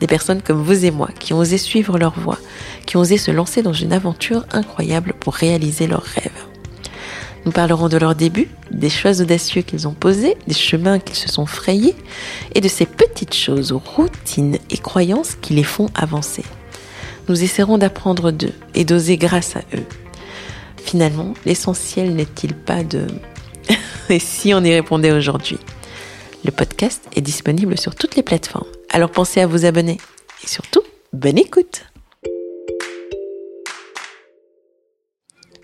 Des personnes comme vous et moi qui ont osé suivre leur voie, qui ont osé se lancer dans une aventure incroyable pour réaliser leurs rêves. Nous parlerons de leurs débuts, des choix audacieux qu'ils ont posés, des chemins qu'ils se sont frayés et de ces petites choses, routines et croyances qui les font avancer. Nous essaierons d'apprendre d'eux et d'oser grâce à eux. Finalement, l'essentiel n'est-il pas de... et si on y répondait aujourd'hui? Le podcast est disponible sur toutes les plateformes. Alors pensez à vous abonner. Et surtout, bonne écoute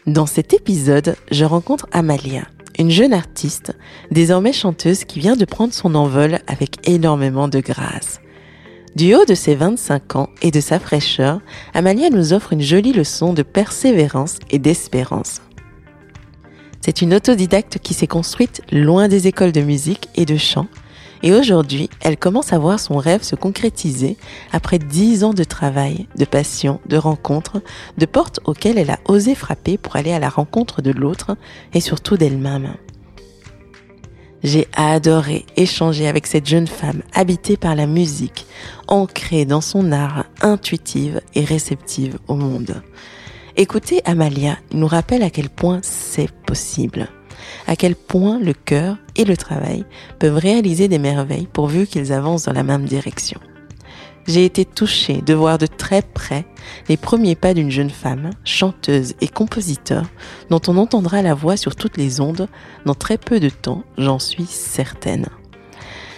Dans cet épisode, je rencontre Amalia, une jeune artiste, désormais chanteuse qui vient de prendre son envol avec énormément de grâce. Du haut de ses 25 ans et de sa fraîcheur, Amalia nous offre une jolie leçon de persévérance et d'espérance. C'est une autodidacte qui s'est construite loin des écoles de musique et de chant, et aujourd'hui, elle commence à voir son rêve se concrétiser après dix ans de travail, de passion, de rencontres, de portes auxquelles elle a osé frapper pour aller à la rencontre de l'autre et surtout d'elle-même. J'ai adoré échanger avec cette jeune femme habitée par la musique, ancrée dans son art, intuitive et réceptive au monde. Écoutez Amalia nous rappelle à quel point c'est possible à quel point le cœur et le travail peuvent réaliser des merveilles pourvu qu'ils avancent dans la même direction. J'ai été touchée de voir de très près les premiers pas d'une jeune femme, chanteuse et compositeur, dont on entendra la voix sur toutes les ondes dans très peu de temps, j'en suis certaine.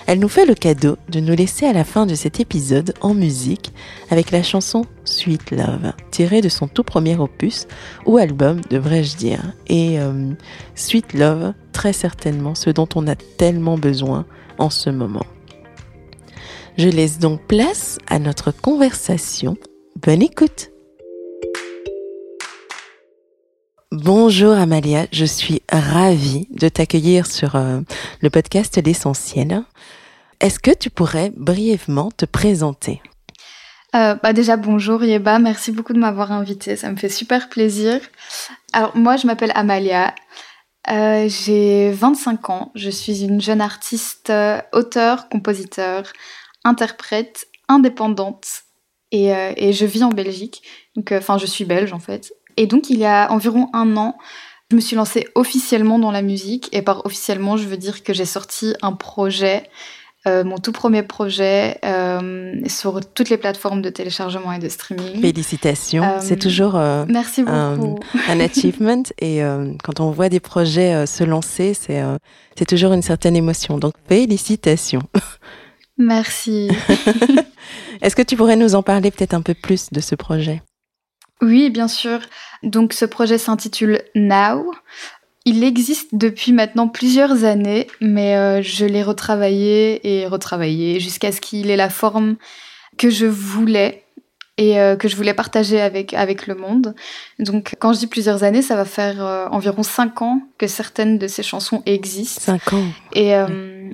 Elle nous fait le cadeau de nous laisser à la fin de cet épisode en musique avec la chanson Sweet Love, tirée de son tout premier opus ou album, devrais-je dire. Et euh, Sweet Love, très certainement ce dont on a tellement besoin en ce moment. Je laisse donc place à notre conversation. Bonne écoute Bonjour Amalia, je suis ravie de t'accueillir sur euh, le podcast L'essentiel. Est-ce que tu pourrais brièvement te présenter? Euh, bah déjà bonjour Yeba, merci beaucoup de m'avoir invitée, ça me fait super plaisir. Alors moi je m'appelle Amalia, euh, j'ai 25 ans, je suis une jeune artiste, auteur, compositeur, interprète, indépendante et, et je vis en Belgique. Donc enfin je suis belge en fait et donc, il y a environ un an, je me suis lancée officiellement dans la musique. Et par officiellement, je veux dire que j'ai sorti un projet, euh, mon tout premier projet, euh, sur toutes les plateformes de téléchargement et de streaming. Félicitations. Euh, c'est toujours merci beaucoup. Un, achievement. et quand on voit des projets se lancer, c'est c'est toujours une certaine émotion. Donc, félicitations. Merci. Est-ce que tu pourrais nous en parler peut-être un peu plus de ce projet? Oui, bien sûr. Donc ce projet s'intitule Now. Il existe depuis maintenant plusieurs années, mais euh, je l'ai retravaillé et retravaillé jusqu'à ce qu'il ait la forme que je voulais et euh, que je voulais partager avec, avec le monde. Donc quand je dis plusieurs années, ça va faire euh, environ cinq ans que certaines de ces chansons existent. Cinq ans. Et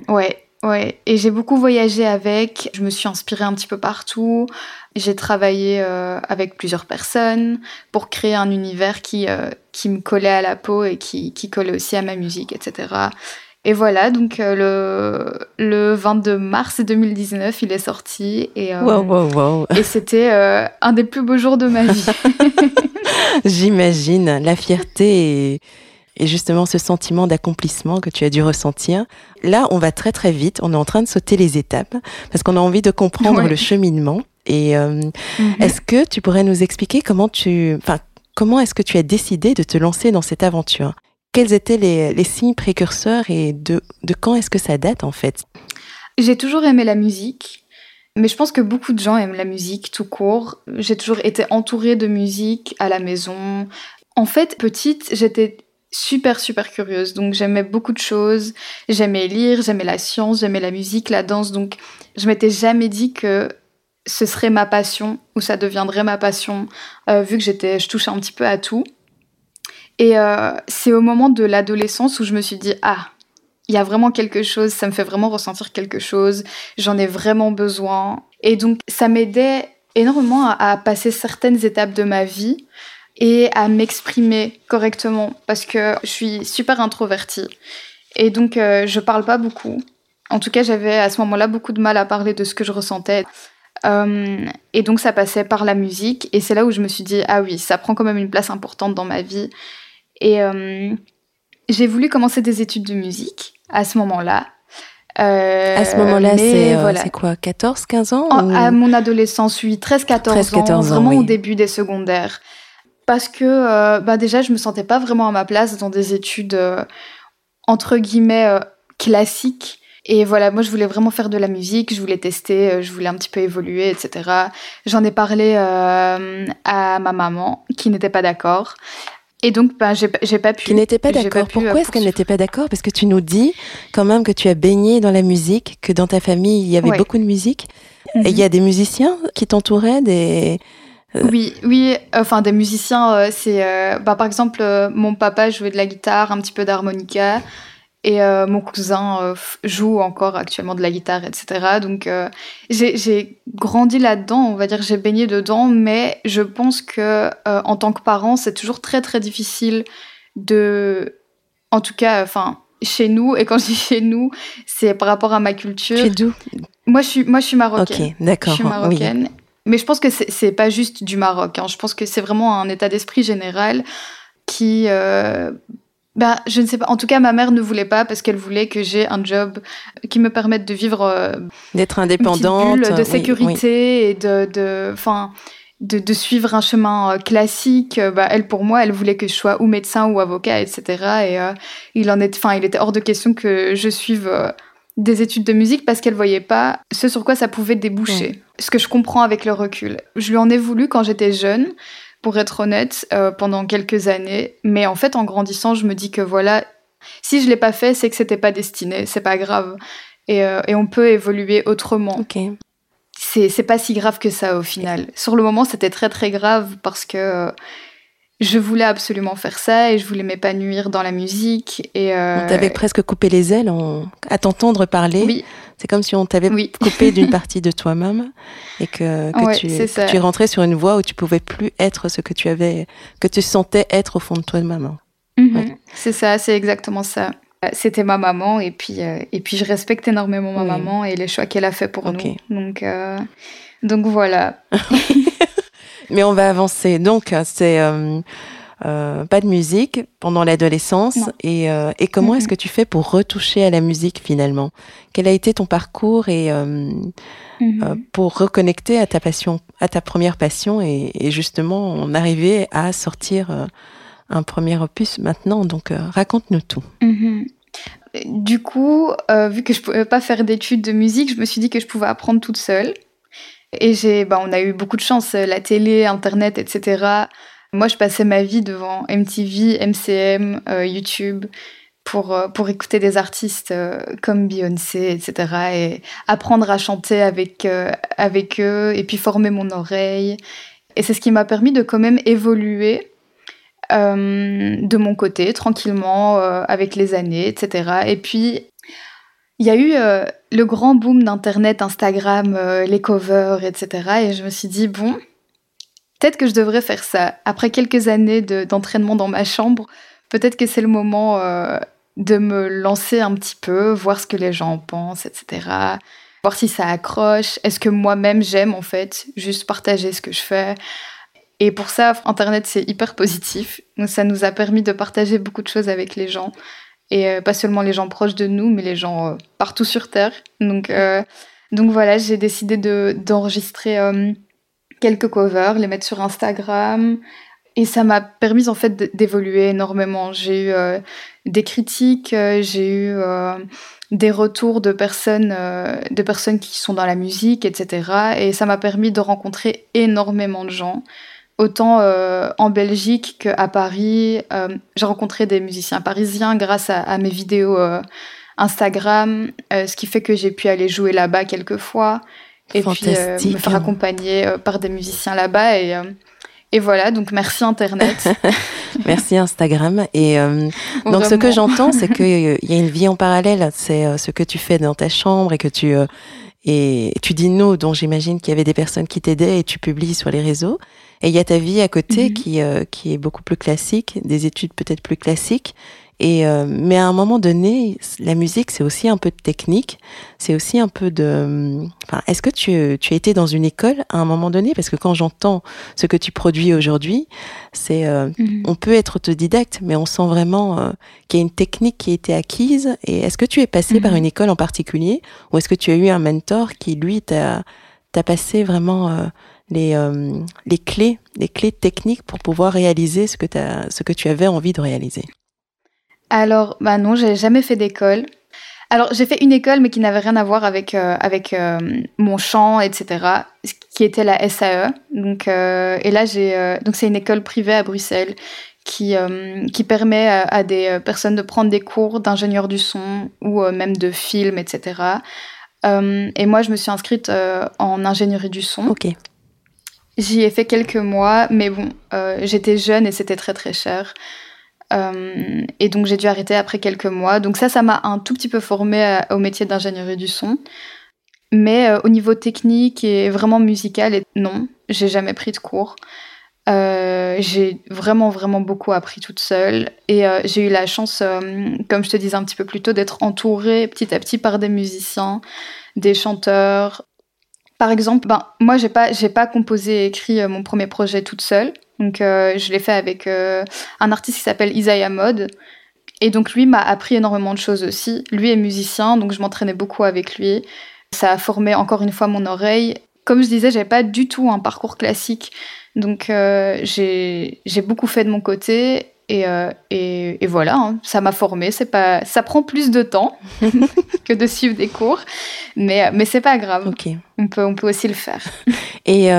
ouais, ouais. Et j'ai beaucoup voyagé avec. Je me suis inspirée un petit peu partout. J'ai travaillé euh, avec plusieurs personnes pour créer un univers qui, euh, qui me collait à la peau et qui, qui collait aussi à ma musique, etc. Et voilà, donc euh, le, le 22 mars 2019, il est sorti et, et c'était un des plus beaux jours de ma vie. J'imagine la fierté et, et justement ce sentiment d'accomplissement que tu as dû ressentir. Là, on va très très vite, on est en train de sauter les étapes parce qu'on a envie de comprendre le cheminement. Et euh, mhm. est-ce que tu pourrais nous expliquer comment tu, enfin, comment est-ce que tu as décidé de te lancer dans cette aventure? Quels étaient les, les, signes précurseurs et de, de quand est-ce que ça date en fait? J'ai toujours aimé la musique, mais je pense que beaucoup de gens aiment la musique tout court. J'ai toujours été entourée de musique à la maison. En fait, petite, j'étais super super curieuse donc j'aimais beaucoup de choses j'aimais lire j'aimais la science j'aimais la musique la danse donc je m'étais jamais dit que ce serait ma passion ou ça deviendrait ma passion vu que j'étais, je touchais un petit peu à tout. Et c'est au moment de l'adolescence où je me suis dit ah il y a vraiment quelque chose, ça me fait vraiment ressentir quelque chose, j'en ai vraiment besoin. Et donc ça m'aidait énormément à, passer certaines étapes de ma vie et à m'exprimer correctement parce que je suis super introvertie. Et donc euh, je parle pas beaucoup. En tout cas, j'avais à ce moment-là beaucoup de mal à parler de ce que je ressentais. Euh, et donc ça passait par la musique et c'est là où je me suis dit ah oui, ça prend quand même une place importante dans ma vie. Et euh, j'ai voulu commencer des études de musique à ce moment-là. Euh, à ce moment-là, c'est quoi 14, 15 ans À mon adolescence, oui, 13, 14 ans, vraiment au début des secondaires. Parce que euh, bah déjà, je me sentais pas vraiment à ma place dans des études entre guillemets classiques. Et voilà, moi, je voulais vraiment faire de la musique, je voulais tester, je voulais un petit peu évoluer, etc. J'en ai parlé à ma maman, qui n'était pas d'accord. Et donc, ben, j'ai pas pu. Qui n'était pas d'accord. Pourquoi est-ce qu'elle n'était pas d'accord? Parce que tu nous dis quand même que tu as baigné dans la musique, que dans ta famille, il y avait beaucoup de musique. Et il y a des musiciens qui t'entouraient, des... Euh, oui, oui, enfin des musiciens, euh, c'est euh, bah, par exemple mon papa jouait de la guitare, un petit peu d'harmonica, et euh, mon cousin euh, joue encore actuellement de la guitare, etc. Donc euh, j'ai grandi là-dedans, on va dire j'ai baigné dedans, mais je pense que en tant que parent, c'est toujours très très difficile de, en tout cas, enfin chez nous. Et quand je dis chez nous, c'est par rapport à ma culture. Chez d'où? Moi, je suis moi je suis marocaine. Ok, d'accord. Je suis marocaine. Mais je pense que c'est pas juste du Maroc. Hein. Je pense que c'est vraiment un état d'esprit général qui bah, je ne sais pas. En tout cas, ma mère ne voulait pas parce qu'elle voulait que j'ai un job qui me permette de vivre. Euh, D'être indépendante. Une de sécurité et de. Enfin. De, de, suivre un chemin euh, classique. Euh, bah, elle, pour moi, elle voulait que je sois ou médecin ou avocat, etc. Et il en est, enfin, il était hors de question que je suive des études de musique parce qu'elle voyait pas ce sur quoi ça pouvait déboucher. Ce que je comprends avec le recul. Je lui en ai voulu quand j'étais jeune pour être honnête, euh, pendant quelques années. Mais en fait, en grandissant, je me dis que voilà, si je l'ai pas fait, c'est que c'était pas destiné, c'est pas grave. Et, euh, et, on peut évoluer autrement. Ok. C'est pas si grave que ça au final. Sur le moment, c'était très très grave parce que euh, je voulais absolument faire ça et je voulais m'épanouir dans la musique. Et euh... On t'avait presque coupé les ailes en... à t'entendre parler. Oui. C'est comme si on t'avait coupé d'une partie de toi-même et que, que, tu, que tu rentrais sur une voie où tu pouvais plus être ce que tu avais, que tu sentais être au fond de toi-même. Mhm. C'est ça, c'est exactement ça. C'était ma maman et puis, euh, et puis je respecte énormément ma maman et les choix qu'elle a fait pour nous. Donc, euh, donc voilà. Mais on va avancer. Donc, c'est euh, euh, pas de musique pendant l'adolescence. Et, euh, et, comment est-ce que tu fais pour retoucher à la musique finalement? Quel a été ton parcours et mm-hmm. pour reconnecter à ta passion, à ta première passion et, et justement en arriver à sortir un premier opus maintenant? Donc, raconte-nous tout. Mm-hmm. Du coup, vu que je pouvais pas faire d'études de musique, je me suis dit que je pouvais apprendre toute seule. Et j'ai, bah, on a eu beaucoup de chance, euh, la télé, Internet, etc. Moi, je passais ma vie devant MTV, MCM, euh, YouTube pour, euh, pour écouter des artistes comme Beyoncé, etc. Et apprendre à chanter avec, avec eux et puis former mon oreille. Et c'est ce qui m'a permis de quand même évoluer de mon côté, tranquillement, avec les années, etc. Et puis, il y a eu euh, le grand boom d'Internet, Instagram, euh, les covers, etc. Et je me suis dit, bon, peut-être que je devrais faire ça. Après quelques années d'entraînement dans ma chambre, peut-être que c'est le moment euh, de me lancer un petit peu, voir ce que les gens en pensent, etc. Voir si ça accroche. Est-ce que moi-même j'aime en fait juste partager ce que je fais? Et pour ça, Internet, c'est hyper positif. ça nous a permis de partager beaucoup de choses avec les gens et euh, pas seulement les gens proches de nous, mais les gens euh, partout sur Terre. Donc, euh, donc voilà, j'ai décidé de, d'enregistrer quelques covers, les mettre sur Instagram. Et ça m'a permis en fait d'évoluer énormément. J'ai eu des critiques, j'ai eu des retours de personnes, de personnes qui sont dans la musique, etc. Et ça m'a permis de rencontrer énormément de gens autant euh, en Belgique qu'à Paris. Euh, j'ai rencontré des musiciens parisiens grâce à, mes vidéos euh, Instagram, ce qui fait que j'ai pu aller jouer là-bas quelques fois. et puis me faire accompagner par des musiciens là-bas et et voilà, donc merci Internet. merci Instagram. Et donc ce que j'entends, c'est qu'il y a une vie en parallèle. C'est ce que tu fais dans ta chambre et que tu et tu dis nous, dont j'imagine qu'il y avait des personnes qui t'aidaient et tu publies sur les réseaux. Et il y a ta vie à côté mhm. qui, euh, qui est beaucoup plus classique, des études peut-être plus classiques. Et euh, mais à un moment donné, la musique, c'est aussi un peu de technique, c'est aussi un peu de. Enfin, est-ce que tu, tu as été dans une école à un moment donné? Parce que quand j'entends ce que tu produis aujourd'hui, c'est euh, mhm. on peut être autodidacte, mais on sent vraiment euh, qu'il y a une technique qui a été acquise. Et est-ce que tu es passé par mhm. une école en particulier, ou est-ce que tu as eu un mentor qui lui t'a t'a passé vraiment les, les clés, les clés techniques pour pouvoir réaliser ce que, as, ce que tu avais envie de réaliser alors, bah non, j'ai jamais fait d'école. Alors, j'ai fait une école, mais qui n'avait rien à voir avec, euh, avec euh, mon chant, etc., qui était la SAE. Donc, euh, et là, j'ai. donc, c'est une école privée à Bruxelles qui, qui permet à, des personnes de prendre des cours d'ingénieur du son ou même de film, etc. et moi, je me suis inscrite en ingénierie du son. Ok. J'y ai fait quelques mois, mais bon, j'étais jeune et c'était très très cher. Euh, et donc j'ai dû arrêter après quelques mois. Donc ça, ça m'a un tout petit peu formé au métier d'ingénierie du son. Mais euh, au niveau technique et vraiment musical, et non, j'ai jamais pris de cours. Euh, j'ai vraiment vraiment beaucoup appris toute seule et j'ai eu la chance, comme je te disais un petit peu plus tôt, d'être entourée petit à petit par des musiciens, des chanteurs. Par exemple, ben, moi j'ai pas pas composé et écrit mon premier projet toute seule. Donc euh, je l'ai fait avec euh, un artiste qui s'appelle Isaiah Mode. Et donc lui m'a appris énormément de choses aussi. Lui est musicien, donc je m'entraînais beaucoup avec lui. Ça a formé encore une fois mon oreille. Comme je disais, j'avais pas du tout un parcours classique. Donc euh, j'ai beaucoup fait de mon côté et, et, voilà, hein. ça m'a formé. C'est pas, ça prend plus de temps que de suivre des cours, mais mais c'est pas grave. On peut on peut aussi le faire. Et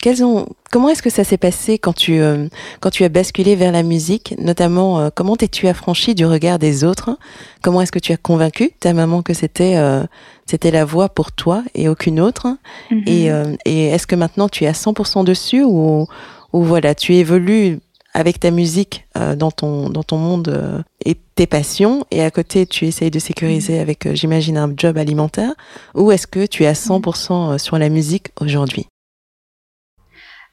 quels ont Comment est-ce que ça s'est passé quand tu, euh, quand tu as basculé vers la musique Notamment, euh, comment t'es-tu affranchi du regard des autres? Comment est-ce que tu as convaincu ta maman que c'était euh, c'était la voie pour toi et aucune autre? Mhm. Et, et est-ce que maintenant tu es à 100% dessus ou, ou voilà, tu évolues avec ta musique dans, ton, dans ton monde et tes passions et à côté tu essayes de sécuriser mhm. avec, j'imagine, un job alimentaire Ou est-ce que tu es à 100% sur la musique aujourd'hui?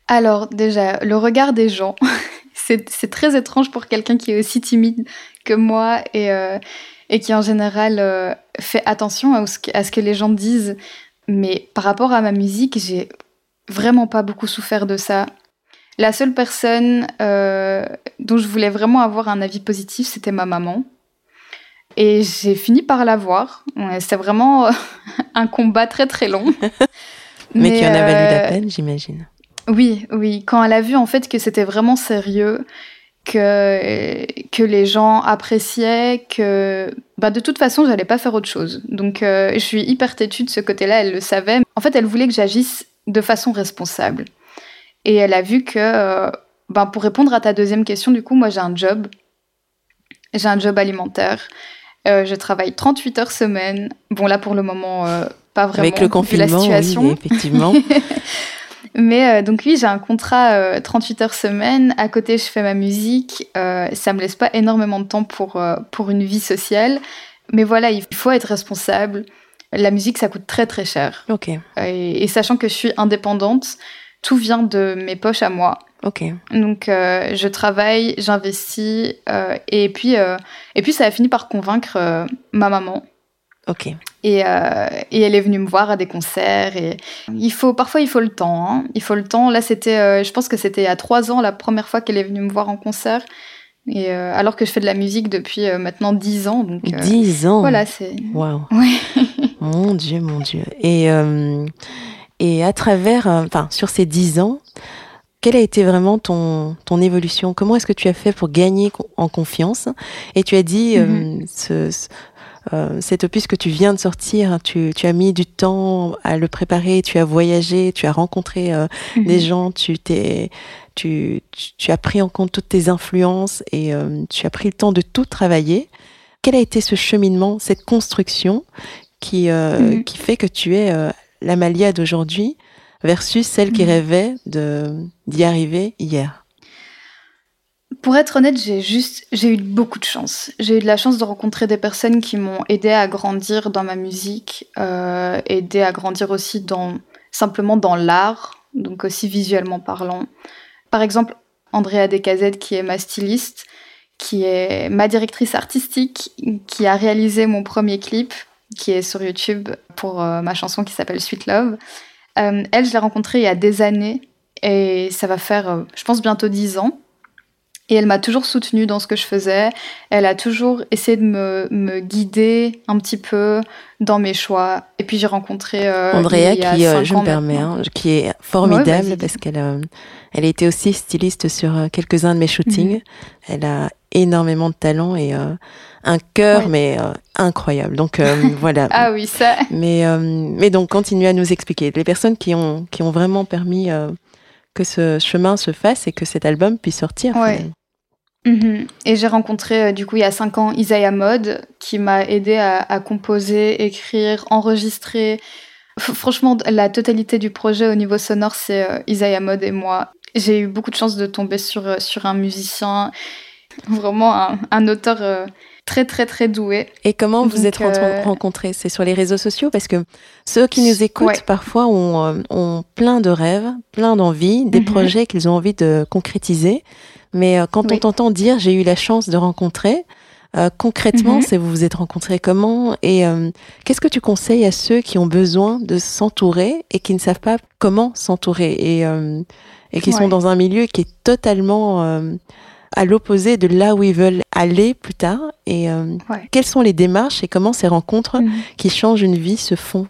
Alors déjà, le regard des gens, c'est très étrange pour quelqu'un qui est aussi timide que moi et, euh, et qui en général euh, fait attention à ce, que, à ce que les gens disent. Mais par rapport à ma musique, j'ai vraiment pas beaucoup souffert de ça. La seule personne euh, dont je voulais vraiment avoir un avis positif, c'était ma maman. Et j'ai fini par l'avoir. C'était vraiment un combat très très long. Mais, Mais qui en a valu la peine, j'imagine. Oui, oui. Quand elle a vu en fait que c'était vraiment sérieux, que, que les gens appréciaient, que bah, de toute façon, j'allais pas faire autre chose. Donc, euh, je suis hyper têtue de ce côté-là, elle le savait. En fait, elle voulait que j'agisse de façon responsable. Et elle a vu que, euh, bah, pour répondre à ta deuxième question, du coup, moi, j'ai un job. J'ai un job alimentaire. Euh, je travaille 38 heures semaine. Bon, là, pour le moment, pas vraiment. Avec le confinement, la situation. effectivement. Mais euh, donc oui, j'ai un contrat 38 euh, heures semaine. À côté, je fais ma musique. Euh, ça me laisse pas énormément de temps pour, pour une vie sociale. Mais voilà, il faut être responsable. La musique, ça coûte très très cher. Ok. Et, sachant que je suis indépendante, tout vient de mes poches à moi. Ok. Donc je travaille, j'investis, et puis et puis ça a fini par convaincre ma maman Ok. Et, euh, et, elle est venue me voir à des concerts. Et il faut parfois il faut le temps. Hein. Il faut le temps. Là c'était, euh, je pense que c'était a trois ans la première fois qu'elle est venue me voir en concert. Et euh, alors que je fais de la musique depuis maintenant dix ans. Donc, dix ans. Voilà c'est. Waouh. mon Dieu, mon Dieu. Et et à travers, enfin sur ces dix ans. Quelle a été vraiment ton, ton évolution? Comment est-ce que tu as fait pour gagner en confiance? Et tu as dit, mm-hmm. ce, euh, cet opus que tu viens de sortir, tu, tu, as mis du temps à le préparer, tu as voyagé, tu as rencontré euh, mhm. des gens, tu t'es tu, tu, as pris en compte toutes tes influences et euh, tu as pris le temps de tout travailler. Quel a été ce cheminement, cette construction qui, mhm. qui fait que tu es l'Amalia d'aujourd'hui versus celle qui mhm. rêvait d'y arriver hier pour être honnête, j'ai juste, j'ai eu beaucoup de chance. J'ai eu de la chance de rencontrer des personnes qui m'ont aidé à grandir dans ma musique, euh, aidé à grandir aussi dans, simplement dans l'art, donc aussi visuellement parlant. Par exemple, Andrea Decazette, qui est ma styliste, qui est ma directrice artistique, qui a réalisé mon premier clip, qui est sur YouTube pour euh, ma chanson qui s'appelle Sweet Love. Euh, elle, je l'ai rencontrée il y a des années et ça va faire, euh, je pense, bientôt dix ans. Et elle m'a toujours soutenue dans ce que je faisais. Elle a toujours essayé de me, me guider un petit peu dans mes choix. Et puis j'ai rencontré Andrea, qui, je me permets, hein, qui est formidable parce qu'elle a, elle a été aussi styliste sur quelques-uns de mes shootings. Mhm. Elle a énormément de talent et un cœur, mais incroyable. Donc voilà. ah oui, ça. Mais, mais donc continue à nous expliquer. Les personnes qui ont, qui ont vraiment permis que ce chemin se fasse et que cet album puisse sortir. Mhm. Et j'ai rencontré euh, du coup il y a cinq ans Isaiah Mode qui m'a aidé à, composer, écrire, enregistrer. franchement, la totalité du projet au niveau sonore, c'est euh, Isaiah Mode et moi. J'ai eu beaucoup de chance de tomber sur, euh, sur un musicien, vraiment un, auteur très très très doué. Et comment vous êtes rencontrés? C'est sur les réseaux sociaux? Parce que ceux qui nous écoutent parfois ont, ont, plein de rêves, plein d'envies, des mhm. projets qu'ils ont envie de concrétiser. Mais euh, quand on t'entend dire j'ai eu la chance de rencontrer, euh, concrètement, mhm. c'est vous vous êtes rencontrés comment? Et euh, qu'est-ce que tu conseilles à ceux qui ont besoin de s'entourer et qui ne savent pas comment s'entourer et, et qui sont dans un milieu qui est totalement à l'opposé de là où ils veulent aller plus tard et quelles sont les démarches et comment ces rencontres mhm. qui changent une vie se font?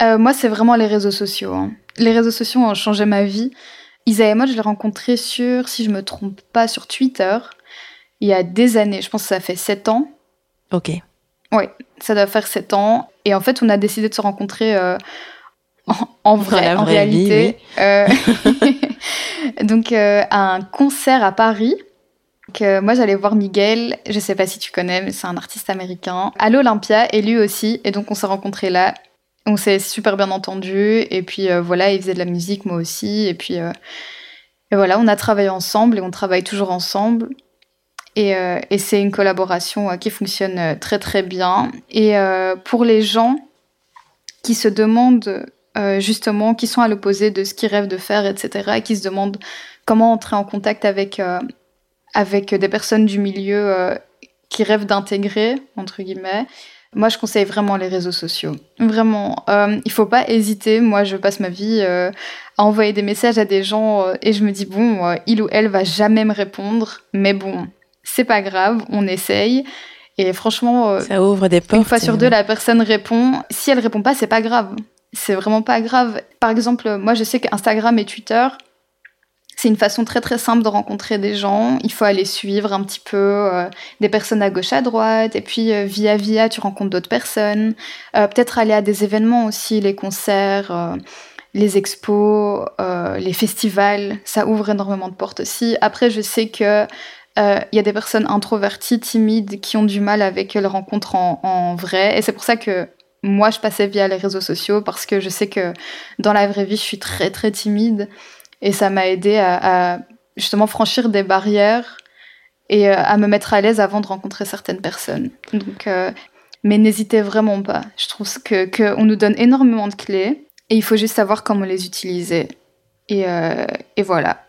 Moi, c'est vraiment les réseaux sociaux. Hein. Les réseaux sociaux ont changé ma vie. Isaiah Mode, je l'ai rencontré sur, si je me trompe pas, sur Twitter, il y a des années. Je pense que ça fait 7 ans. Ok. Oui, ça doit faire 7 ans. Et en fait, on a décidé de se rencontrer euh, en, vrai, en réalité. Euh, donc, euh, un concert à Paris. Donc, moi, j'allais voir Miguel. Je sais pas si tu connais, mais c'est un artiste américain. À l'Olympia, et lui aussi. Et donc, on s'est rencontrés là. On s'est super bien entendu et puis euh, voilà, il faisait de la musique, moi aussi. Et puis euh, voilà, on a travaillé ensemble et on travaille toujours ensemble. Et, euh, et c'est une collaboration qui fonctionne très très bien. Et pour les gens qui se demandent justement, qui sont à l'opposé de ce qu'ils rêvent de faire, etc., et qui se demandent comment entrer en contact avec, avec des personnes du milieu qui rêvent d'intégrer, entre guillemets, moi, je conseille vraiment les réseaux sociaux. Vraiment, euh, il faut pas hésiter. Moi, je passe ma vie euh, à envoyer des messages à des gens euh, et je me dis bon, euh, il ou elle va jamais me répondre, mais bon, c'est pas grave, on essaye. Et franchement, ça ouvre des portes. Une fois sur deux, la personne répond. Si elle répond pas, c'est pas grave. C'est vraiment pas grave. Par exemple, moi, je sais qu'Instagram et Twitter, c'est une façon très très simple de rencontrer des gens. Il faut aller suivre un petit peu euh, des personnes à gauche, à droite, et puis euh, via via, tu rencontres d'autres personnes. Euh, peut-être aller à des événements aussi, les concerts, les expos, les festivals. Ça ouvre énormément de portes aussi. Après, je sais que il y a des personnes introverties, timides, qui ont du mal avec les rencontres en, en vrai, et c'est pour ça que moi, je passais via les réseaux sociaux parce que je sais que dans la vraie vie, je suis très très timide. Et ça m'a aidé à, justement franchir des barrières et euh, à me mettre à l'aise avant de rencontrer certaines personnes. Donc, euh, mais n'hésitez vraiment pas. Je trouve que qu'on nous donne énormément de clés et il faut juste savoir comment les utiliser. Et, euh, et voilà.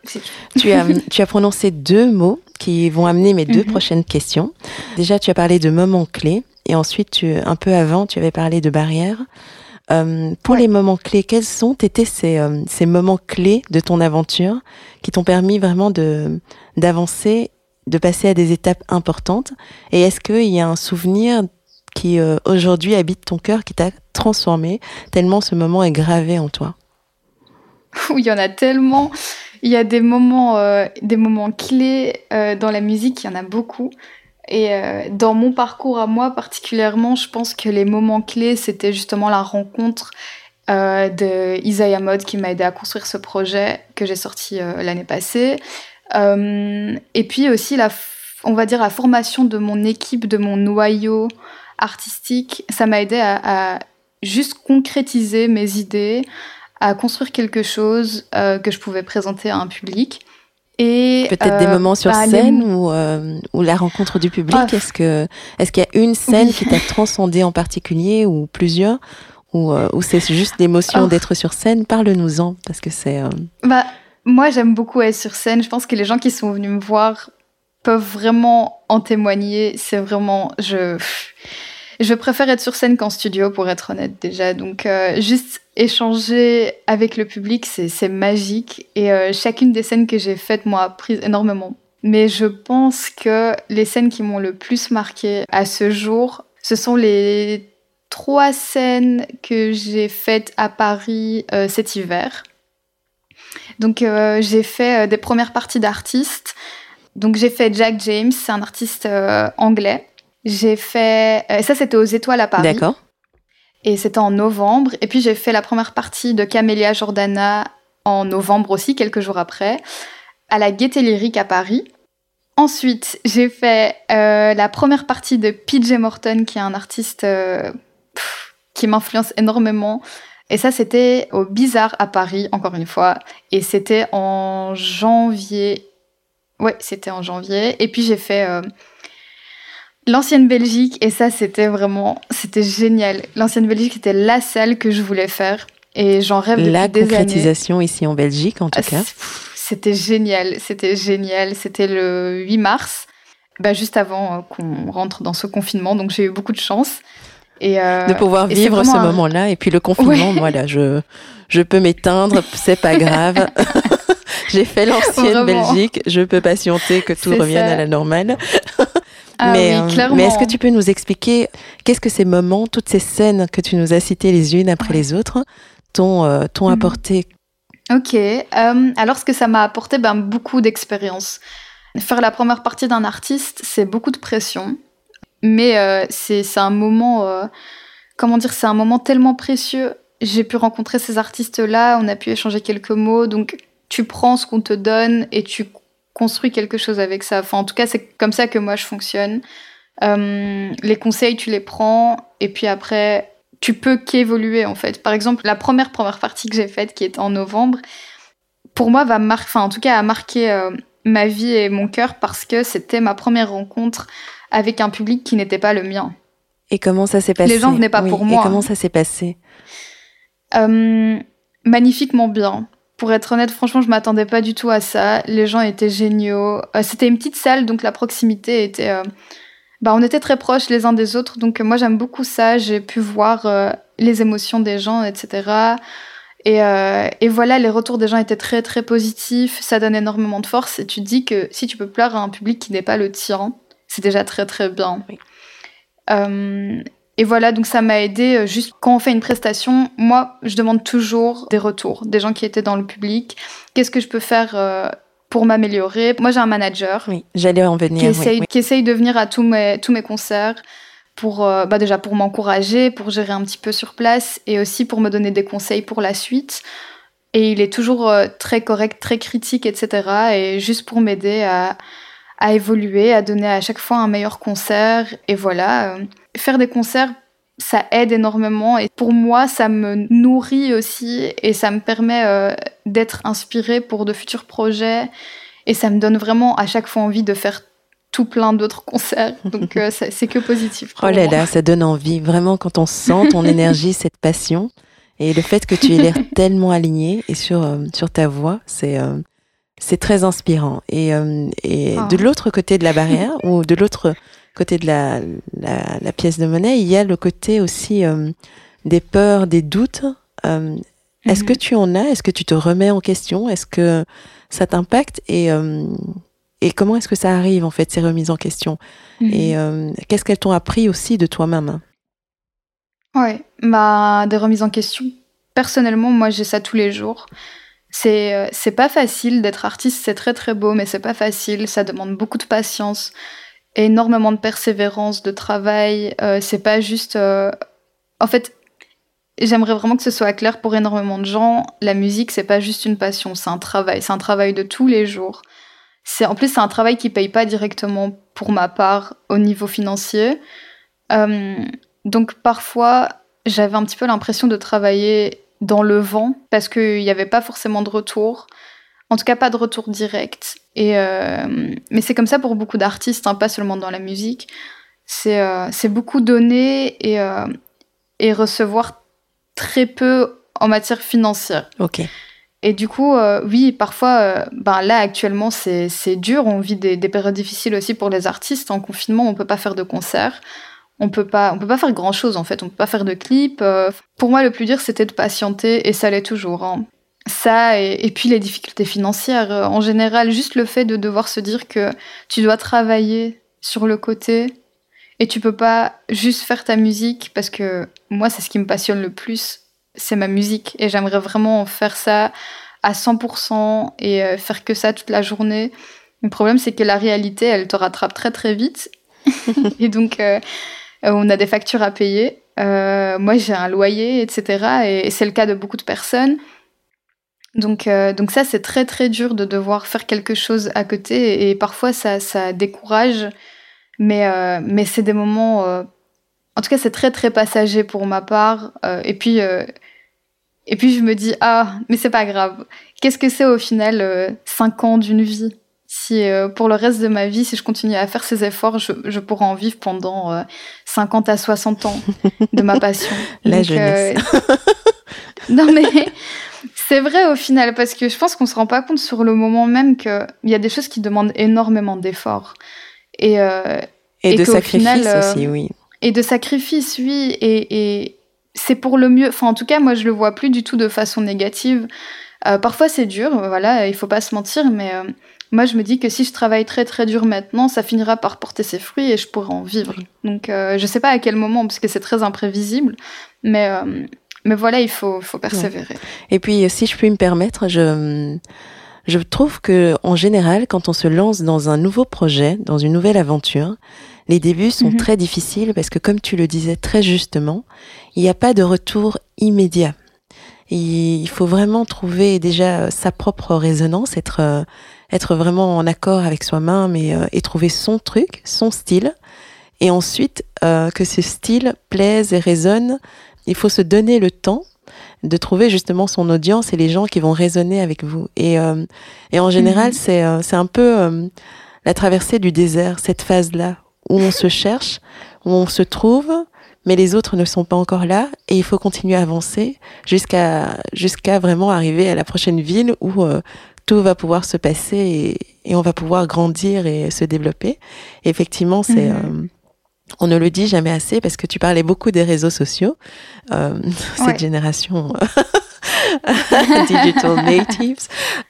Tu as, tu as prononcé deux mots qui vont amener mes deux mhm. prochaines questions. Déjà, tu as parlé de moments clés et ensuite, tu, un peu avant, tu avais parlé de barrières. Euh, pour les moments clés, quels sont été ces, euh, ces moments clés de ton aventure qui t'ont permis vraiment de d'avancer, de passer à des étapes importantes? Et est-ce qu'il y a un souvenir qui euh, aujourd'hui habite ton cœur, qui t'a transformé tellement ce moment est gravé en toi? Oui, il y en a tellement. Il y a des moments, des moments clés dans la musique, il y en a beaucoup. Et euh, dans mon parcours à moi particulièrement, je pense que les moments clés, c'était justement la rencontre euh, de Isaiah Mode qui m'a aidé à construire ce projet que j'ai sorti euh, l'année passée. Euh, et puis aussi, la, on va dire, la formation de mon équipe, de mon noyau artistique, ça m'a aidé à, juste concrétiser mes idées, à construire quelque chose que je pouvais présenter à un public. Et peut-être des moments sur bah, scène ou, ou, la rencontre du public. Ah. Est-ce que est-ce qu'il y a une scène qui t'a transcendé en particulier ou plusieurs? Ou, ou c'est juste l'émotion oh. d'être sur scène? Parle-nous-en parce que c'est. Bah moi, j'aime beaucoup être sur scène. Je pense que les gens qui sont venus me voir peuvent vraiment en témoigner. C'est vraiment, je, je préfère être sur scène qu'en studio, pour être honnête déjà. Donc, euh, juste échanger avec le public, c'est magique. Et euh, chacune des scènes que j'ai faites m'a appris énormément. Mais je pense que les scènes qui m'ont le plus marqué à ce jour, ce sont les trois scènes que j'ai faites à Paris euh, cet hiver. Donc j'ai fait des premières parties d'artistes. Donc j'ai fait Jack James, c'est un artiste anglais. J'ai fait ça c'était aux Étoiles à Paris. D'accord. Et c'était en novembre. Et puis j'ai fait la première partie de Camélia Jordana en novembre aussi, quelques jours après, à la Gaieté Lyrique à Paris. Ensuite, j'ai fait la première partie de PJ Morton, qui est un artiste qui m'influence énormément. Et ça, c'était au Bizarre à Paris, encore une fois. Et c'était en janvier. Ouais, c'était en janvier. Et puis j'ai fait euh, l'ancienne Belgique. Et ça, c'était vraiment. C'était génial. L'ancienne Belgique, c'était la salle que je voulais faire. Et j'en rêve depuis la des années. La concrétisation ici en Belgique, en tout ah, cas. C'était génial. C'était génial. C'était le 8 mars. Bah, juste avant euh, qu'on rentre dans ce confinement. Donc j'ai eu beaucoup de chance. Euh, de pouvoir vivre ce moment-là. Et puis le confinement, moi là, je, je peux m'éteindre, c'est pas grave. J'ai fait l'ancienne Belgique, je peux patienter que tout revienne à la normale. Ah mais, euh, mais est-ce que tu peux nous expliquer qu'est-ce que ces moments, toutes ces scènes que tu nous as citées les unes après les autres, t'ont euh, mhm. apporté? Ok. alors, ce que ça m'a apporté, ben, beaucoup d'expérience. Faire la première partie d'un artiste, c'est beaucoup de pression. Mais euh, c'est un moment, euh, comment dire, c'est un moment tellement précieux. J'ai pu rencontrer ces artistes-là, on a pu échanger quelques mots. Donc, tu prends ce qu'on te donne et tu construis quelque chose avec ça. Enfin, en tout cas, c'est comme ça que moi je fonctionne. Euh, les conseils, tu les prends et puis après, tu peux qu'évoluer en fait. Par exemple, la première première partie que j'ai faite, qui est en novembre, pour moi va marquer, enfin en tout cas a marqué ma vie et mon cœur parce que c'était ma première rencontre avec un public qui n'était pas le mien. Et comment ça s'est passé Les gens venaient pas pour moi. Et comment ça s'est passé? Euh, Magnifiquement bien. Pour être honnête, franchement, je m'attendais pas du tout à ça. Les gens étaient géniaux. Euh, c'était une petite salle, donc la proximité était. Euh, bah, on était très proches les uns des autres, donc moi j'aime beaucoup ça. J'ai pu voir les émotions des gens, etc. Et, et, voilà, les retours des gens étaient très très positifs. Ça donne énormément de force. Et tu te dis que si tu peux plaire à un public qui n'est pas le tien, c'est déjà très très bien. Euh, et voilà, donc ça m'a aidé. Euh, juste quand on fait une prestation, moi, je demande toujours des retours, des gens qui étaient dans le public. Qu'est-ce que je peux faire euh, pour m'améliorer? Moi, j'ai un manager. Oui, j'allais en venir. Qui essaye, Qui essaye de venir à tous mes, tous mes concerts pour bah déjà pour m'encourager, pour gérer un petit peu sur place et aussi pour me donner des conseils pour la suite. Et il est toujours très correct, très critique, etc. Et juste pour m'aider à, à évoluer, à donner à chaque fois un meilleur concert. Et voilà, euh, faire des concerts, ça aide énormément. Et pour moi, ça me nourrit aussi et ça me permet euh, d'être inspirée pour de futurs projets. Et ça me donne vraiment à chaque fois envie de faire tout plein d'autres concerts. Donc euh, c'est que positif. Oh là là, ça donne envie. Vraiment, quand on sent ton énergie, cette passion. Et le fait que tu aies l'air tellement aligné et sur, sur ta voix, c'est c'est très inspirant. Et, euh, et ah. de l'autre côté de la barrière, ou de l'autre côté de la, la, pièce de monnaie, il y a le côté aussi euh, des peurs, des doutes. Euh, est-ce que mhm. tu en as? Est-ce que tu te remets en question? Est-ce que ça t'impacte? Et, et comment est-ce que ça arrive, en fait, ces remises en question? Mhm. Et qu'est-ce qu'elles t'ont appris aussi de toi-même? Ouais, bah, des remises en question. Personnellement, moi, j'ai ça tous les jours. C'est euh, c'est pas facile d'être artiste, c'est très très beau, mais c'est pas facile. Ça demande beaucoup de patience, énormément de persévérance, de travail. Euh, c'est pas juste. Euh, en fait, j'aimerais vraiment que ce soit clair pour énormément de gens. La musique, c'est pas juste une passion, c'est un travail. C'est un travail de tous les jours. C'est en plus c'est un travail qui paye pas directement pour ma part au niveau financier. donc parfois j'avais un petit peu l'impression de travailler dans le vent parce qu'il n'y avait pas forcément de retour. En tout cas, pas de retour direct. Et euh, mais c'est comme ça pour beaucoup d'artistes, hein, pas seulement dans la musique. C'est euh, beaucoup donner et, euh, et recevoir très peu en matière financière. Ok. Et du coup, oui, parfois, ben là actuellement, c'est dur. On vit des, des, périodes difficiles aussi pour les artistes. En confinement, on peut pas faire de concerts on peut pas on peut pas faire grand chose en fait on peut pas faire de clips euh, pour moi le plus dur c'était de patienter et ça l'est toujours hein. Ça et, puis les difficultés financières euh, en général juste le fait de devoir se dire que tu dois travailler sur le côté et tu peux pas juste faire ta musique parce que moi c'est ce qui me passionne le plus c'est ma musique et j'aimerais vraiment faire ça à 100% et euh, faire que ça toute la journée le problème c'est que la réalité elle te rattrape très très vite et donc euh, on a des factures à payer. Euh, moi, j'ai un loyer, etc. Et, c'est le cas de beaucoup de personnes. Donc, euh, donc ça, c'est très très dur de devoir faire quelque chose à côté et parfois ça, ça décourage. Mais, mais c'est des moments... en tout cas, c'est très très passager pour ma part. et puis... et puis je me dis, ah, mais c'est pas grave. Qu'est-ce que c'est au final 5 ans d'une vie? Si euh, pour le reste de ma vie, si je continue à faire ces efforts, je, je pourrais en vivre pendant 50 euh, à 60 ans de ma passion. La jeunesse. Euh, non mais c'est vrai au final parce que je pense qu'on se rend pas compte sur le moment même qu'il y a des choses qui demandent énormément d'efforts et et, de sacrifices aussi, oui. Et de sacrifices, oui. Et, et c'est pour le mieux. Enfin, en tout cas, moi, je le vois plus du tout de façon négative. parfois, c'est dur, voilà, il faut pas se mentir, mais moi, je me dis que si je travaille très très dur maintenant, ça finira par porter ses fruits et je pourrai en vivre. Donc, euh, je sais pas à quel moment, parce que c'est très imprévisible, mais euh, mais voilà, il faut faut persévérer. Et puis, si je puis me permettre, je je trouve que en général, quand on se lance dans un nouveau projet, dans une nouvelle aventure, les débuts sont mhm. très difficiles parce que, comme tu le disais très justement, il n'y a pas de retour immédiat. Il faut vraiment trouver déjà sa propre résonance, être euh, être vraiment en accord avec soi-même et, euh, et, trouver son truc, son style. Et ensuite, euh, que ce style plaise et résonne, il faut se donner le temps de trouver justement son audience et les gens qui vont résonner avec vous. Et, euh, et en général, mhm. c'est c'est un peu la traversée du désert, cette phase-là, où on se cherche, où on se trouve, mais les autres ne sont pas encore là et il faut continuer à avancer jusqu'à jusqu'à vraiment arriver à la prochaine ville où tout va pouvoir se passer et, on va pouvoir grandir et se développer. effectivement, c'est mhm. Euh, on ne le dit jamais assez parce que tu parlais beaucoup des réseaux sociaux, euh, cette génération digital natives.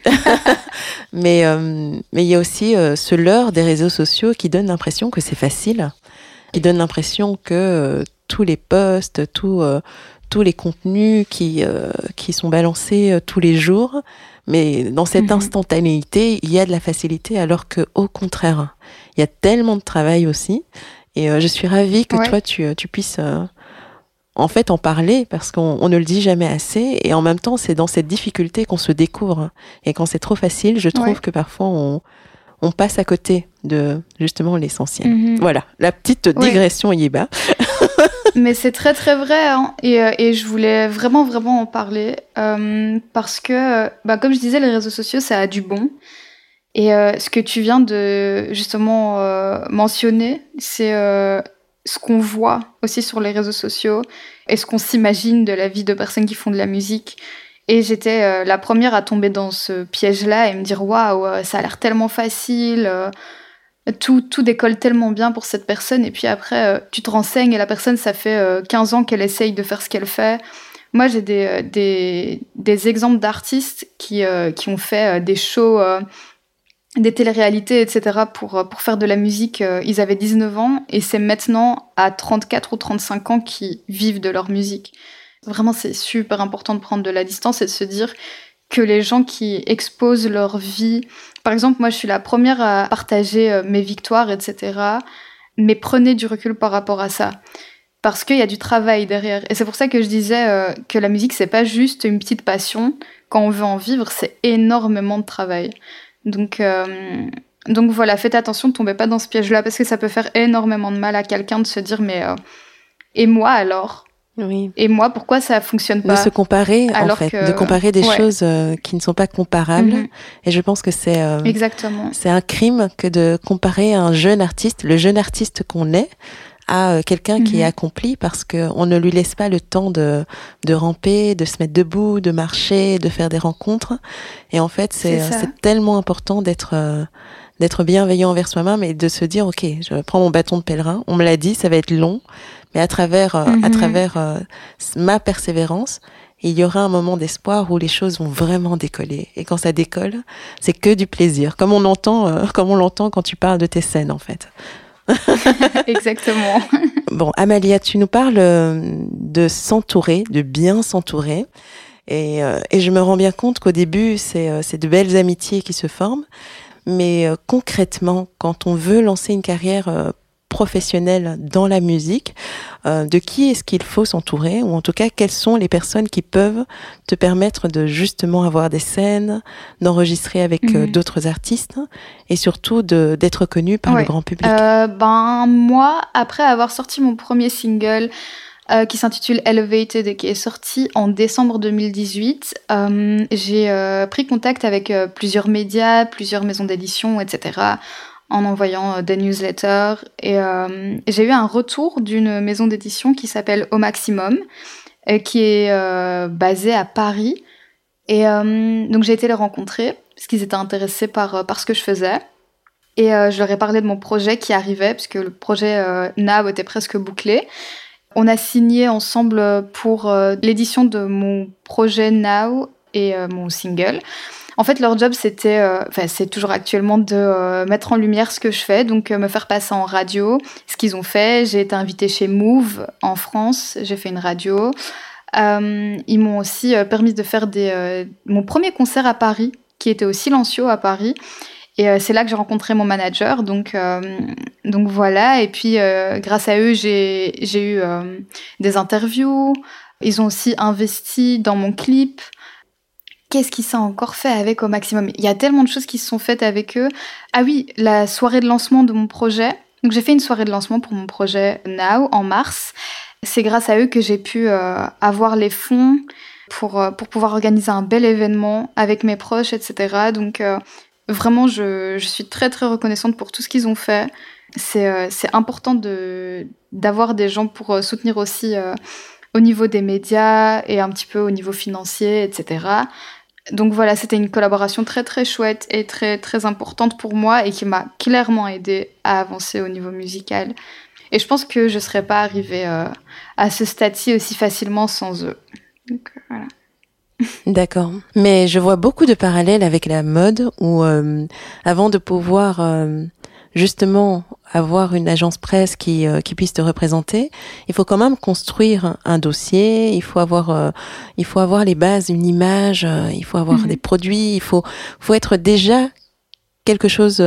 mais euh, mais il y a aussi ce leurre des réseaux sociaux qui donne l'impression que c'est facile, qui donne l'impression que tous les posts, tous tous les contenus qui qui sont balancés tous les jours mais dans cette mhm. instantanéité, il y a de la facilité, alors que au contraire, il y a tellement de travail aussi. Et euh, je suis ravie que toi, tu, euh, tu puisses euh, en fait en parler, parce qu'on ne le dit jamais assez. Et en même temps, c'est dans cette difficulté qu'on se découvre. Et quand c'est trop facile, je trouve que parfois on, on passe à côté de justement l'essentiel. Mhm. Voilà, la petite digression y bas. Mais c'est très très vrai hein. et, et, je voulais vraiment vraiment en parler euh, parce que, bah, comme je disais, les réseaux sociaux ça a du bon. Et euh, ce que tu viens de justement mentionner, c'est ce qu'on voit aussi sur les réseaux sociaux et ce qu'on s'imagine de la vie de personnes qui font de la musique. Et j'étais la première à tomber dans ce piège-là et me dire waouh, ça a l'air tellement facile tout, tout décolle tellement bien pour cette personne. Et puis après, euh, tu te renseignes et la personne, ça fait 15 euh, ans qu'elle essaye de faire ce qu'elle fait. Moi, j'ai des, euh, des, des, exemples d'artistes qui, qui ont fait des shows, des téléréalités, etc. pour, pour faire de la musique. ils avaient 19 ans et c'est maintenant à 34 ou 35 ans qu'ils vivent de leur musique. Vraiment, c'est super important de prendre de la distance et de se dire que les gens qui exposent leur vie, par exemple, moi je suis la première à partager euh, mes victoires, etc. Mais prenez du recul par rapport à ça. Parce qu'il y a du travail derrière. Et c'est pour ça que je disais euh, que la musique, c'est pas juste une petite passion. Quand on veut en vivre, c'est énormément de travail. Donc, euh, donc voilà, faites attention, ne tombez pas dans ce piège-là, parce que ça peut faire énormément de mal à quelqu'un de se dire, mais et moi alors? Oui. Et moi, pourquoi ça fonctionne pas De se comparer, en fait, de comparer des choses euh, qui ne sont pas comparables. Mhm. Et je pense que c'est euh, exactement. C'est un crime que de comparer un jeune artiste, le jeune artiste qu'on est, à euh, quelqu'un qui est mhm. accompli parce qu'on ne lui laisse pas le temps de, de ramper, de se mettre debout, de marcher, de faire des rencontres. Et en fait, c'est tellement important d'être d'être bienveillant envers soi-même et de se dire ok je prends mon bâton de pèlerin on me l'a dit ça va être long mais à travers euh, à mhm. travers euh, ma persévérance il y aura un moment d'espoir où les choses vont vraiment décoller et quand ça décolle c'est que du plaisir comme on entend euh, comme on l'entend quand tu parles de tes scènes en fait exactement bon Amalia tu nous parles de s'entourer de bien s'entourer et, et, je me rends bien compte qu'au début, c'est de belles amitiés qui se forment. Mais euh, concrètement, quand on veut lancer une carrière euh, professionnelle dans la musique, euh, de qui est-ce qu'il faut s'entourer ou en tout cas quelles sont les personnes qui peuvent te permettre de justement avoir des scènes, d'enregistrer avec mhm. d'autres artistes et surtout d'être connu par le grand public? ben moi, après avoir sorti mon premier single euh, qui s'intitule Elevated et qui est sorti en décembre 2018. Euh, j'ai euh, pris contact avec plusieurs médias, plusieurs maisons d'édition, etc. en envoyant des newsletters. Et j'ai eu un retour d'une maison d'édition qui s'appelle Au Maximum, et qui est basée à Paris. Et donc j'ai été les rencontrer parce qu'ils étaient intéressés par, par ce que je faisais. Et je leur ai parlé de mon projet qui arrivait, puisque le projet Now était presque bouclé. On a signé ensemble pour euh, l'édition de mon projet Now et euh, mon single. En fait, leur job, c'était, euh, enfin, c'est toujours actuellement de mettre en lumière ce que je fais, donc me faire passer en radio. Ce qu'ils ont fait, j'ai été invitée chez Move en France, j'ai fait une radio. ils m'ont aussi permis de faire des, mon premier concert à Paris, qui était au Silencio à Paris. Et euh, c'est là que j'ai rencontré mon manager. Donc, euh, donc voilà. Et puis, euh, grâce à eux, j'ai eu des interviews. Ils ont aussi investi dans mon clip. Qu'est-ce qui s'est encore fait avec au maximum Il y a tellement de choses qui se sont faites avec eux. Ah oui, la soirée de lancement de mon projet. Donc j'ai fait une soirée de lancement pour mon projet Now en mars. C'est grâce à eux que j'ai pu avoir les fonds pour, pour pouvoir organiser un bel événement avec mes proches, etc. Donc Vraiment, je, suis très très reconnaissante pour tout ce qu'ils ont fait. C'est euh, important d'avoir des gens pour euh, soutenir aussi euh, au niveau des médias et un petit peu au niveau financier, etc. Donc voilà, c'était une collaboration très très chouette et très très importante pour moi et qui m'a clairement aidé à avancer au niveau musical. Et je pense que je ne serais pas arrivée à ce stade-ci aussi facilement sans eux. Voilà. D'accord. Mais je vois beaucoup de parallèles avec la mode où euh, avant de pouvoir euh, justement avoir une agence presse qui, euh, qui puisse te représenter, il faut quand même construire un dossier, il faut avoir, il faut avoir les bases, une image, il faut avoir mhm. des produits, il faut, faut être déjà quelque chose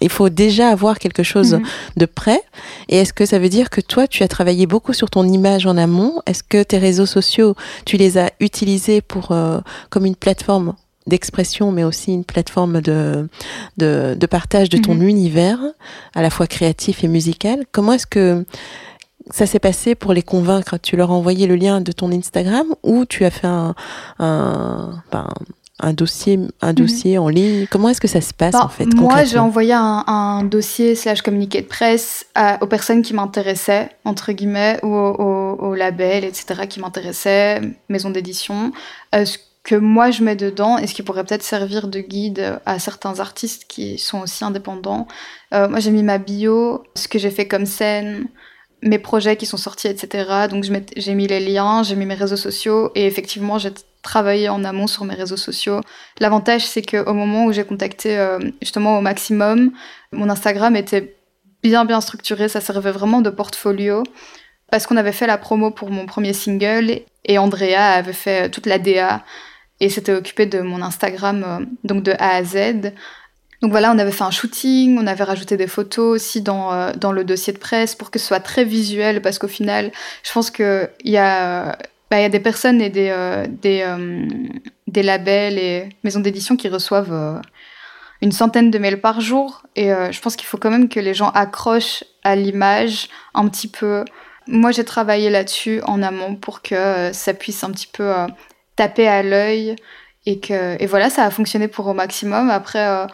il faut déjà avoir quelque chose mhm. de prêt. Et est-ce que ça veut dire que toi, tu as travaillé beaucoup sur ton image en amont? Est-ce que tes réseaux sociaux, tu les as utilisés pour euh, comme une plateforme d'expression, mais aussi une plateforme de, de, partage de ton mhm. univers, à la fois créatif et musical Comment est-ce que ça s'est passé pour les convaincre? Tu leur as envoyé le lien de ton Instagram ou tu as fait un, un, ben, un dossier, un mhm. dossier en ligne? Comment est-ce que ça se passe bah, en fait Moi, j'ai envoyé un, dossier slash communiqué de presse aux personnes qui m'intéressaient, entre guillemets, ou aux, labels, etc., qui m'intéressaient, maison d'édition. Euh, que moi je mets dedans et ce qui pourrait peut-être servir de guide à certains artistes qui sont aussi indépendants. Euh, moi, j'ai mis ma bio, ce que j'ai fait comme scène, mes projets qui sont sortis, etc. Donc j'ai mis les liens, j'ai mis mes réseaux sociaux et effectivement j'ai travailler en amont sur mes réseaux sociaux. L'avantage, c'est qu'au moment où j'ai contacté euh, justement au maximum, mon Instagram était bien bien structuré, ça servait vraiment de portfolio parce qu'on avait fait la promo pour mon premier single et Andrea avait fait toute la DA et s'était occupé de mon Instagram euh, donc de A à Z. Donc voilà, on avait fait un shooting, on avait rajouté des photos aussi dans, euh, dans le dossier de presse pour que ce soit très visuel parce qu'au final, je pense qu'il y a bah, y a des personnes et des, euh, des, des, labels et maisons d'édition qui reçoivent une centaine de mails par jour. Et je pense qu'il faut quand même que les gens accrochent à l'image un petit peu. moi j'ai travaillé là-dessus en amont pour que ça puisse un petit peu taper à l'œil et que et voilà, ça a fonctionné pour au maximum. Après,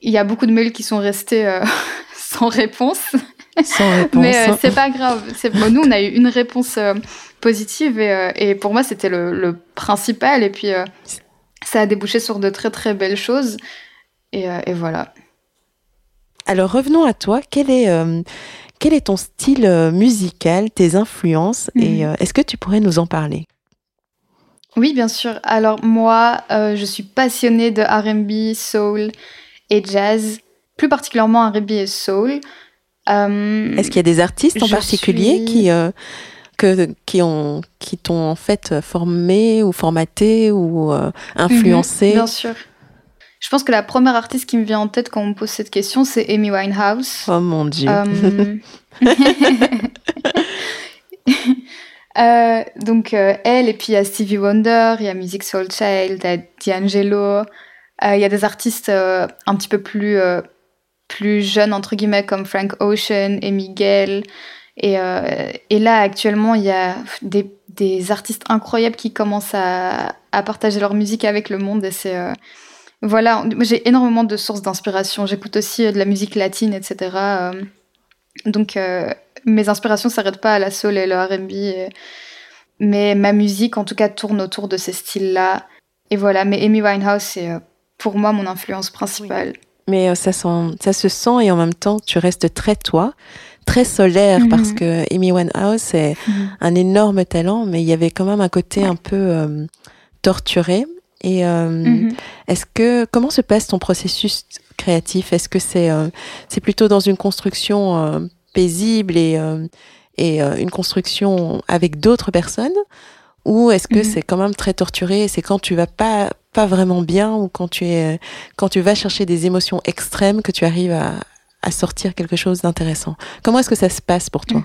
il y a beaucoup de mails qui sont restés sans réponse. Sans réponse. Mais euh, c'est pas grave. Bon, nous, on a eu une réponse euh, positive et, euh, et, pour moi, c'était le, le, principal. Et puis, ça a débouché sur de très très belles choses. Et, et voilà. Alors revenons à toi. Quel est, quel est ton style musical, tes influences? Et mhm. est-ce que tu pourrais nous en parler? Oui, bien sûr. Alors moi, je suis passionnée de RB, soul et jazz, plus particulièrement RB et soul. Euh, Est-ce qu'il y a des artistes en particulier qui, euh, que, qui ont qui t'ont en fait formé ou formaté ou euh, influencé? mhm, Bien sûr. Je pense que la première artiste qui me vient en tête quand on me pose cette question, c'est Amy Winehouse. Oh mon dieu. donc elle et puis il y a Stevie Wonder, il y a Music Soul Child, il y a D'Angelo, il y a des artistes un petit peu plus plus jeunes, entre guillemets, comme Frank Ocean et Miguel. Et, euh, et là, actuellement, il y a des, des, artistes incroyables qui commencent à, à, partager leur musique avec le monde. Et c'est. Euh, voilà, j'ai énormément de sources d'inspiration. J'écoute aussi euh, de la musique latine, etc. donc, mes inspirations ne s'arrêtent pas à la soul et le RB. Mais ma musique, en tout cas, tourne autour de ces styles-là. Et voilà, mais Amy Winehouse, c'est pour moi mon influence principale mais euh, ça, ça se sent et en même temps, tu restes très toi, très solaire mhm. parce que Amy Winehouse est mhm. un énorme talent, mais il y avait quand même un côté un peu euh, torturé. Et euh, mhm. est-ce que comment se passe ton processus créatif? Est-ce que c'est c'est plutôt dans une construction paisible et et une construction avec d'autres personnes ou est-ce que c'est quand même très torturé C'est quand tu vas pas pas vraiment bien ou quand tu es quand tu vas chercher des émotions extrêmes que tu arrives à, à sortir quelque chose d'intéressant? Comment est-ce que ça se passe pour toi?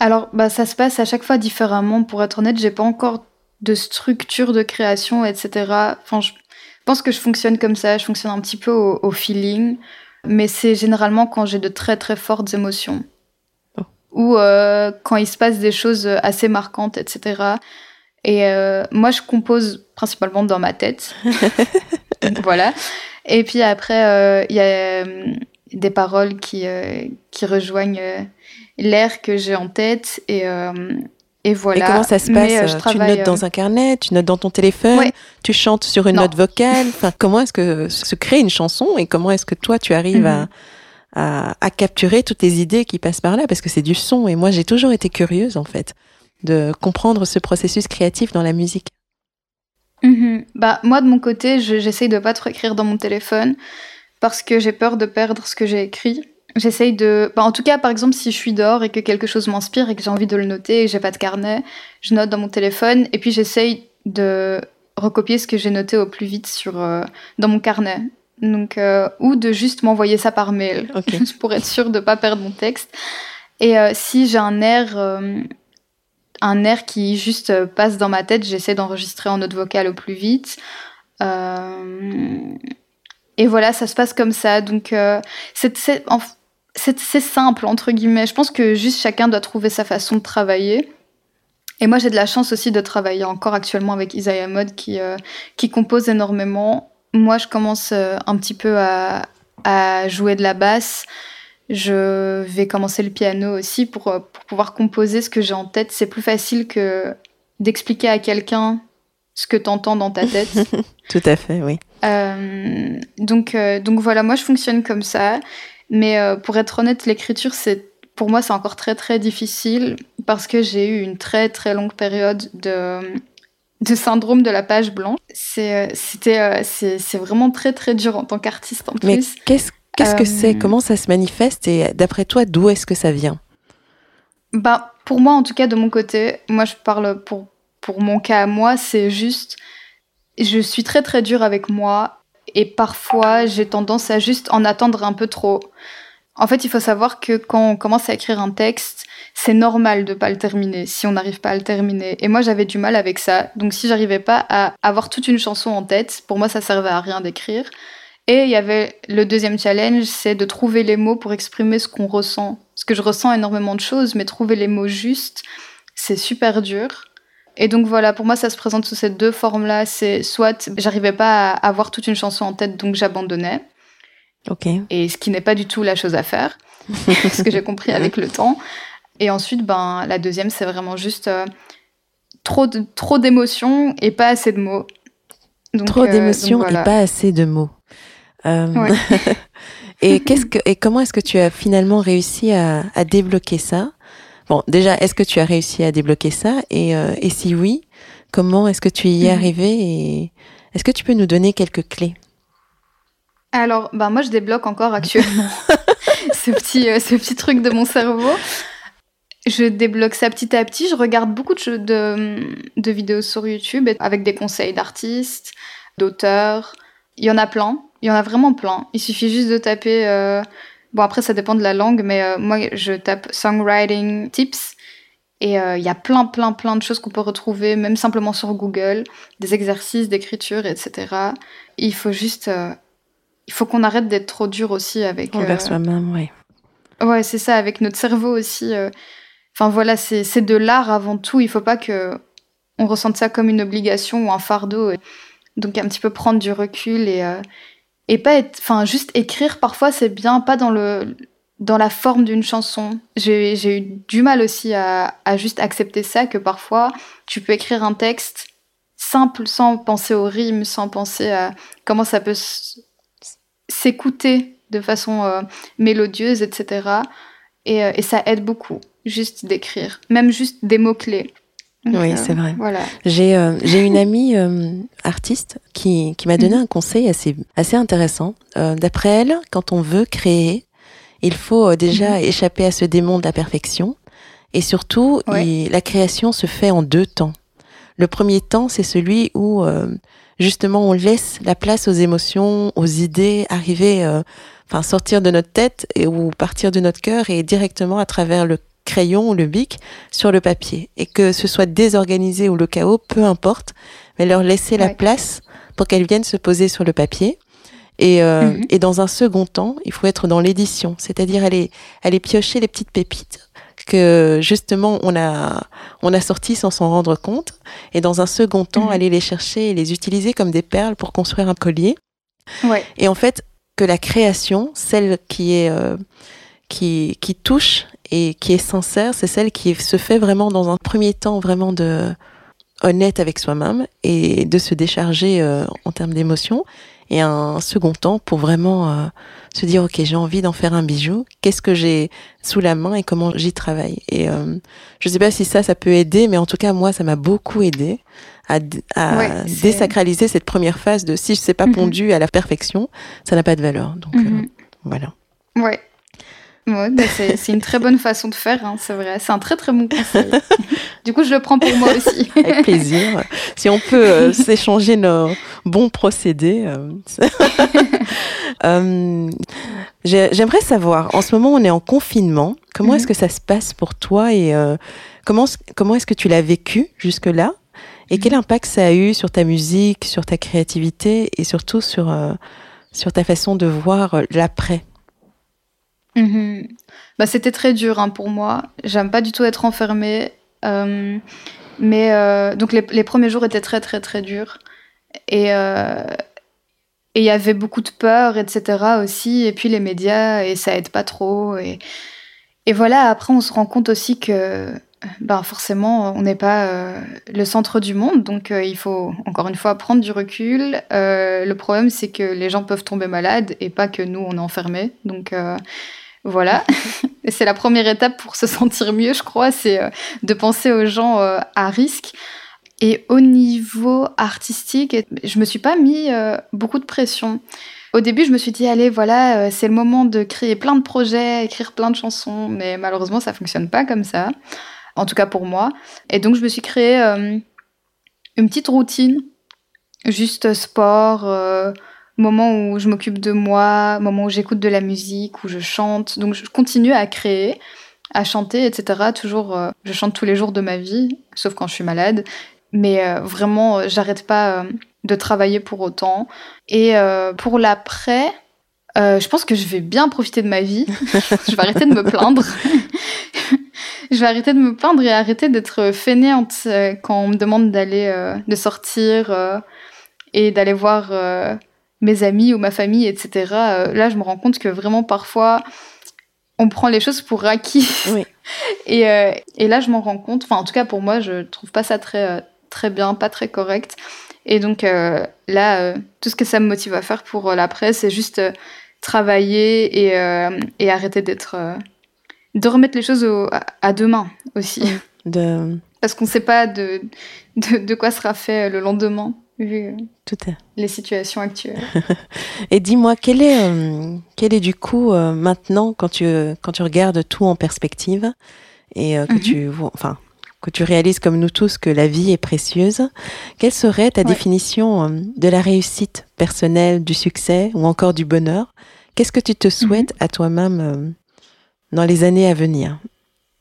Alors, bah, ça se passe à chaque fois différemment. Pour être honnête, j'ai pas encore de structure de création, etc. Enfin, je pense que je fonctionne comme ça. Je fonctionne un petit peu au, feeling, mais c'est généralement quand j'ai de très très fortes émotions oh. ou euh, quand il se passe des choses assez marquantes, etc. Et euh, moi, je compose principalement dans ma tête. voilà. Et puis après, euh, il y a euh, des paroles qui, qui rejoignent l'air que j'ai en tête. Et, et voilà. Et comment ça se passe Tu notes dans un carnet, tu notes dans ton téléphone, tu chantes sur une note vocale. Enfin, comment est-ce que se crée une chanson et comment est-ce que toi, tu arrives à, mhm. à, à capturer toutes les idées qui passent par là? Parce que c'est du son. Et moi, j'ai toujours été curieuse, en fait de comprendre ce processus créatif dans la musique mhm. Bah moi de mon côté, j'essaye de pas trop écrire dans mon téléphone parce que j'ai peur de perdre ce que j'ai écrit. J'essaye de, bah, en tout cas par exemple si je suis dehors et que quelque chose m'inspire et que j'ai envie de le noter et j'ai pas de carnet, je note dans mon téléphone et puis j'essaye de recopier ce que j'ai noté au plus vite sur euh, dans mon carnet. Donc euh, ou de juste m'envoyer ça par mail pour être sûr de pas perdre mon texte. Et euh, si j'ai un air un air qui juste passe dans ma tête, j'essaie d'enregistrer en note vocale au plus vite. Et voilà, ça se passe comme ça. Donc, euh, c'est simple, entre guillemets. Je pense que juste chacun doit trouver sa façon de travailler. Et moi, j'ai de la chance aussi de travailler encore actuellement avec Isaiah Mod qui, qui compose énormément. Moi, je commence un petit peu à, à jouer de la basse. Je vais commencer le piano aussi pour, euh, pour pouvoir composer ce que j'ai en tête. C'est plus facile que d'expliquer à quelqu'un ce que tu entends dans ta tête. Tout à fait, oui. Euh, donc, euh, donc voilà, moi je fonctionne comme ça. Mais pour être honnête, l'écriture, c'est pour moi, c'est encore très très difficile parce que j'ai eu une très très longue période de, de syndrome de la page blanche. C'est, c'était, c'est, vraiment très très dur en tant qu'artiste en Mais plus. Qu'est-ce Qu'est-ce que c'est? Euh, Comment ça se manifeste? Et d'après toi, d'où est-ce que ça vient? Bah, Pour moi, en tout cas, de mon côté, moi je parle pour, pour mon cas à moi, c'est juste, je suis très très dure avec moi et parfois j'ai tendance à juste en attendre un peu trop. En fait, il faut savoir que quand on commence à écrire un texte, c'est normal de pas le terminer si on n'arrive pas à le terminer. Et moi, j'avais du mal avec ça. Donc, si j'arrivais pas à avoir toute une chanson en tête, pour moi, ça servait à rien d'écrire. Et il y avait le deuxième challenge, c'est de trouver les mots pour exprimer ce qu'on ressent. Parce que je ressens énormément de choses, mais trouver les mots justes, c'est super dur. Et donc voilà, pour moi, ça se présente sous ces deux formes-là. C'est soit j'arrivais pas à avoir toute une chanson en tête, donc j'abandonnais. Ok. Et ce qui n'est pas du tout la chose à faire, ce que j'ai compris avec le temps. Et ensuite, ben, la deuxième, c'est vraiment juste euh, trop, de, trop d'émotions et pas assez de mots. Donc, trop euh, d'émotions et pas assez de mots. Euh, et, qu'est-ce que, et comment est-ce que tu as finalement réussi à, à débloquer ça? Bon, déjà, est-ce que tu as réussi à débloquer ça et, euh, et si oui, comment est-ce que tu y es mhm. arrivé et est-ce que tu peux nous donner quelques clés? Alors, bah moi, je débloque encore actuellement ce petit, ce petit truc de mon cerveau. Je débloque ça petit à petit. Je regarde beaucoup de, de, de vidéos sur YouTube avec des conseils d'artistes, d'auteurs. Il y en a plein. Il y en a vraiment plein. Il suffit juste de taper. Euh... Bon, après, ça dépend de la langue, mais euh, moi, je tape songwriting tips. Et euh, il y a plein, plein, plein de choses qu'on peut retrouver, même simplement sur Google, des exercices d'écriture, etc. il faut juste. Euh, il faut qu'on arrête d'être trop dur aussi avec. Envers soi-même, oui. Ouais, c'est ça, avec notre cerveau aussi. Enfin voilà, c'est de l'art avant tout. Il faut pas que on ressente ça comme une obligation ou un fardeau. Donc un petit peu prendre du recul et et pas être, enfin juste écrire. Parfois c'est bien, pas dans le dans la forme d'une chanson. J'ai eu du mal aussi à, à juste accepter ça que parfois tu peux écrire un texte simple sans penser aux rimes, sans penser à comment ça peut s'écouter de façon euh, mélodieuse, etc. Et, euh, et ça aide beaucoup juste d'écrire, même juste des mots-clés. Oui, euh, c'est vrai. Voilà. J'ai euh, j'ai une amie euh, artiste qui, qui m'a donné mhm. un conseil assez assez intéressant. D'après elle, quand on veut créer, il faut déjà mhm. échapper à ce démon de la perfection. Et surtout, la création se fait en deux temps. Le premier temps, c'est celui où justement on laisse la place aux émotions, aux idées arriver, enfin sortir de notre tête et ou partir de notre cœur et directement à travers le crayon ou le bic sur le papier. Et que ce soit désorganisé ou le chaos, peu importe, mais leur laisser la place pour qu'elles viennent se poser sur le papier. Et, euh, mhm. et dans un second temps, il faut être dans l'édition, c'est-à-dire aller, aller piocher les petites pépites que justement on a on a sorti sans s'en rendre compte et dans un second temps mhm. aller les chercher et les utiliser comme des perles pour construire un collier ouais. et en fait que la création celle qui est euh, qui, qui touche et qui est sincère, c'est celle qui se fait vraiment dans un premier temps vraiment de honnête avec soi-même et de se décharger euh, en termes d'émotions et un second temps pour vraiment euh, se dire ok j'ai envie d'en faire un bijou qu'est-ce que j'ai sous la main et comment j'y travaille et euh, je sais pas si ça ça peut aider mais en tout cas moi ça m'a beaucoup aidé à, à désacraliser cette première phase de si je sais pas mhm. pondu à la perfection ça n'a pas de valeur donc mhm. voilà ouais Ouais, bah, c'est une très bonne façon de faire, hein, c'est vrai. C'est un très très bon conseil. du coup, je le prends pour moi aussi. Avec plaisir. Si on peut euh, s'échanger nos bons procédés. Euh, euh, J'aimerais savoir, en ce moment, on est en confinement. Comment mhm. est-ce que ça se passe pour toi et euh, comment, comment est-ce que tu l'as vécu jusque-là? Et quel mhm. impact ça a eu sur ta musique, sur ta créativité et surtout sur, sur ta façon de voir l'après? Mhm. Bah, c'était très dur hein, pour moi. J'aime pas du tout être enfermée. Euh, mais euh, donc les, premiers jours étaient très très très durs. Et euh, il y avait beaucoup de peur, etc. aussi. Et puis les médias, et ça aide pas trop. Et, et voilà, après on se rend compte aussi que ben forcément, on n'est pas le centre du monde, donc il faut encore une fois prendre du recul. le problème, c'est que les gens peuvent tomber malades et pas que nous, on est enfermés. Donc voilà, c'est la première étape pour se sentir mieux, je crois, c'est euh, de penser aux gens euh, à risque. Et au niveau artistique, je me suis pas mis euh, beaucoup de pression. Au début, je me suis dit, allez, voilà, c'est le moment de créer plein de projets, écrire plein de chansons, mais malheureusement, ça fonctionne pas comme ça. En tout cas pour moi. Et donc, je me suis créé une petite routine, juste sport moment où je m'occupe de moi, moment où j'écoute de la musique, où je chante. Donc je continue à créer, à chanter, etc. Toujours, euh, je chante tous les jours de ma vie, sauf quand je suis malade. Mais euh, vraiment, euh, j'arrête pas de travailler pour autant. Et pour l'après, je pense que je vais bien profiter de ma vie. je vais arrêter de me plaindre. je vais arrêter de me plaindre et arrêter d'être fainéante quand on me demande d'aller, de sortir et d'aller voir mes amis ou ma famille, etc. Euh, là, je me rends compte que vraiment parfois, on prend les choses pour acquis. Oui. et, euh, et là, je m'en rends compte. Enfin, en tout cas, pour moi, je trouve pas ça très, euh, très bien, pas très correct. Et donc euh, là, euh, tout ce que ça me motive à faire pour euh, l'après, c'est juste travailler et, et arrêter d'être. de remettre les choses au- à, à demain aussi. De... Parce qu'on ne sait pas de, de, de quoi sera fait le lendemain, vu euh, Tout à les situations actuelles. Et dis-moi, quel est, euh, quel est du coup euh, maintenant quand tu, quand tu regardes tout en perspective et euh, que Mhm. tu vois, enfin, que tu réalises comme nous tous que la vie est précieuse, quelle serait ta Ouais. définition de la réussite personnelle, du succès ou encore du bonheur? Qu'est-ce que tu te souhaites à toi-même dans les années à venir?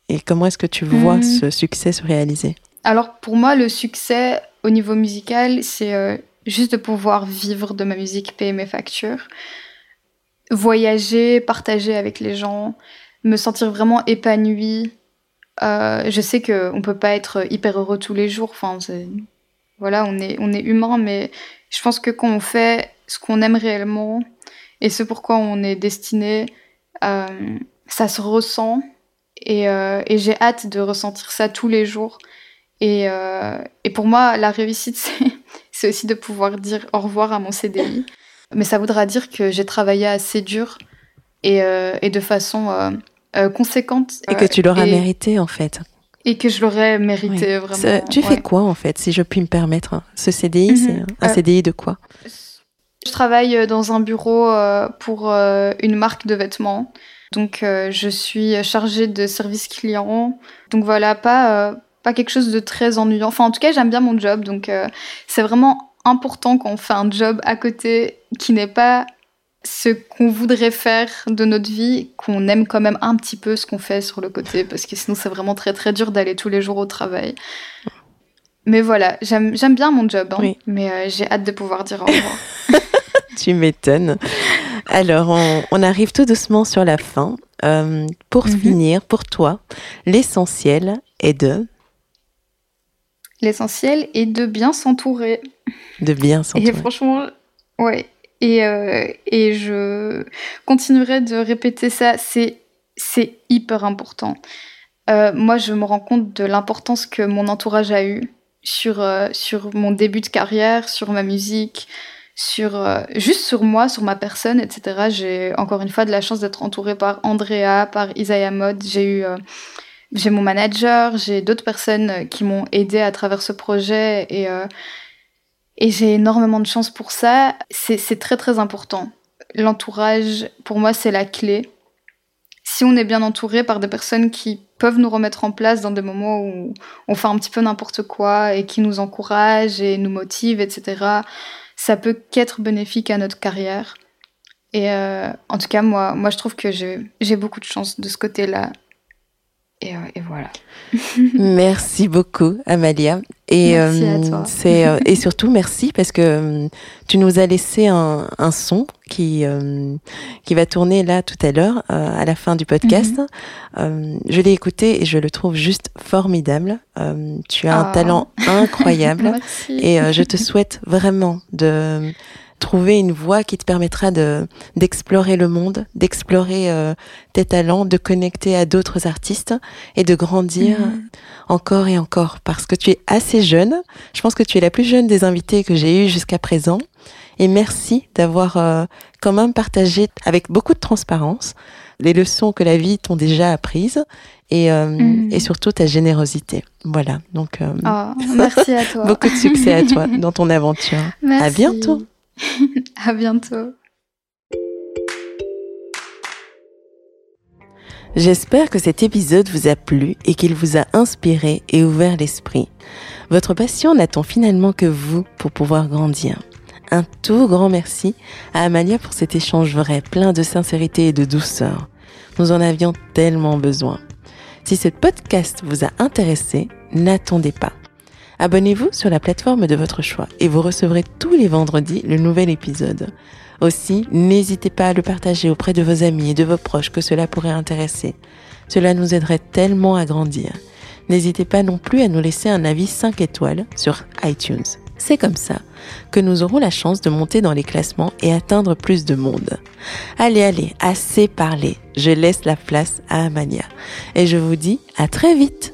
Et comment est-ce que tu vois Mhm. ce succès se réaliser? Alors pour moi, le succès au niveau musical, c'est euh, juste de pouvoir vivre de ma musique, payer mes factures, voyager, partager avec les gens, me sentir vraiment épanouie. Euh, je sais qu'on peut pas être hyper heureux tous les jours. Enfin, voilà, on est, on est humain, mais je pense que quand on fait ce qu'on aime réellement et ce pourquoi on est destiné, euh, ça se ressent. Et j'ai hâte de ressentir ça tous les jours. Et, euh, et pour moi, la réussite, c'est, aussi de pouvoir dire au revoir à mon CDI. Mais ça voudra dire que j'ai travaillé assez dur et, euh, et de façon euh, conséquente. Et que tu l'auras mérité en fait. Et que je l'aurais mérité vraiment. Ça- tu fais quoi en fait, si je puis me permettre hein? Ce CDI, Mhm. c'est un CDI de quoi? Je travaille dans un bureau pour une marque de vêtements. Donc, euh, je suis chargée de service client. Donc, voilà, pas, euh, pas quelque chose de très ennuyant. Enfin, en tout cas, j'aime bien mon job. Donc, euh, c'est vraiment important quand on fait un job à côté qui n'est pas ce qu'on voudrait faire de notre vie, qu'on aime quand même un petit peu ce qu'on fait sur le côté, parce que sinon, c'est vraiment très, très dur d'aller tous les jours au travail. Mais voilà, j'aime bien mon job, hein, Oui. mais euh, j'ai hâte de pouvoir dire au revoir. Tu m'étonnes. Alors, on, on arrive tout doucement sur la fin. Euh, pour Mhm. finir, pour toi, l'essentiel est de, L'essentiel est de bien s'entourer. de bien Et s'entourer. franchement, ouais. Et, euh, et je continuerai de répéter ça. C'est, c'est hyper important. Euh, moi, je me rends compte de l'importance que mon entourage a eu sur, euh, sur mon début de carrière, sur ma musique, sur euh, juste sur moi, sur ma personne, etc. J'ai encore une fois de la chance d'être entourée par Andrea, par Isaiah Mod. J'ai eu, j'ai mon manager, j'ai d'autres personnes euh, qui m'ont aidé à travers ce projet et euh, et j'ai énormément de chance pour ça. C'est très très important. L'entourage, pour moi, c'est la clé. Si on est bien entouré par des personnes qui peuvent nous remettre en place dans des moments où on fait un petit peu n'importe quoi et qui nous encouragent et nous motivent, etc., ça peut qu'être bénéfique à notre carrière. Et euh, en tout cas, moi, moi, je trouve que j'ai beaucoup de chance de ce côté-là. Et, euh, et voilà. Merci beaucoup, Amalia. Et, Merci à euh, toi. euh, et surtout, merci parce que euh, tu nous as laissé un, un son qui, euh, qui va tourner là tout à l'heure, euh, à la fin du podcast. Mhm. Euh, je l'ai écouté et je le trouve juste formidable. Euh, tu as un Ah. talent incroyable. Merci. Et euh, je te souhaite vraiment de trouver une voie qui te permettra de d'explorer le monde, d'explorer euh, tes talents, de connecter à d'autres artistes et de grandir Mhm. encore et encore parce que tu es assez jeune. Je pense que tu es la plus jeune des invités que j'ai eu jusqu'à présent. Et merci d'avoir euh, quand même partagé avec beaucoup de transparence les leçons que la vie t'ont déjà apprises et, euh, Mhm. et surtout ta générosité. Voilà, donc euh, Ah, merci à toi. beaucoup de succès à toi dans ton aventure. Merci. À bientôt. à bientôt. J'espère que cet épisode vous a plu et qu'il vous a inspiré et ouvert l'esprit. Votre passion n'attend finalement que vous pour pouvoir grandir? Un tout grand merci à Amalia pour cet échange vrai, plein de sincérité et de douceur. Nous en avions tellement besoin. Si ce podcast vous a intéressé, n'attendez pas. Abonnez-vous sur la plateforme de votre choix et vous recevrez tous les vendredis le nouvel épisode. Aussi, n'hésitez pas à le partager auprès de vos amis et de vos proches que cela pourrait intéresser. Cela nous aiderait tellement à grandir. N'hésitez pas non plus à nous laisser un avis 5 étoiles sur iTunes. C'est comme ça que nous aurons la chance de monter dans les classements et atteindre plus de monde. Allez, allez, assez parlé. Je laisse la place à Amania. Et je vous dis à très vite.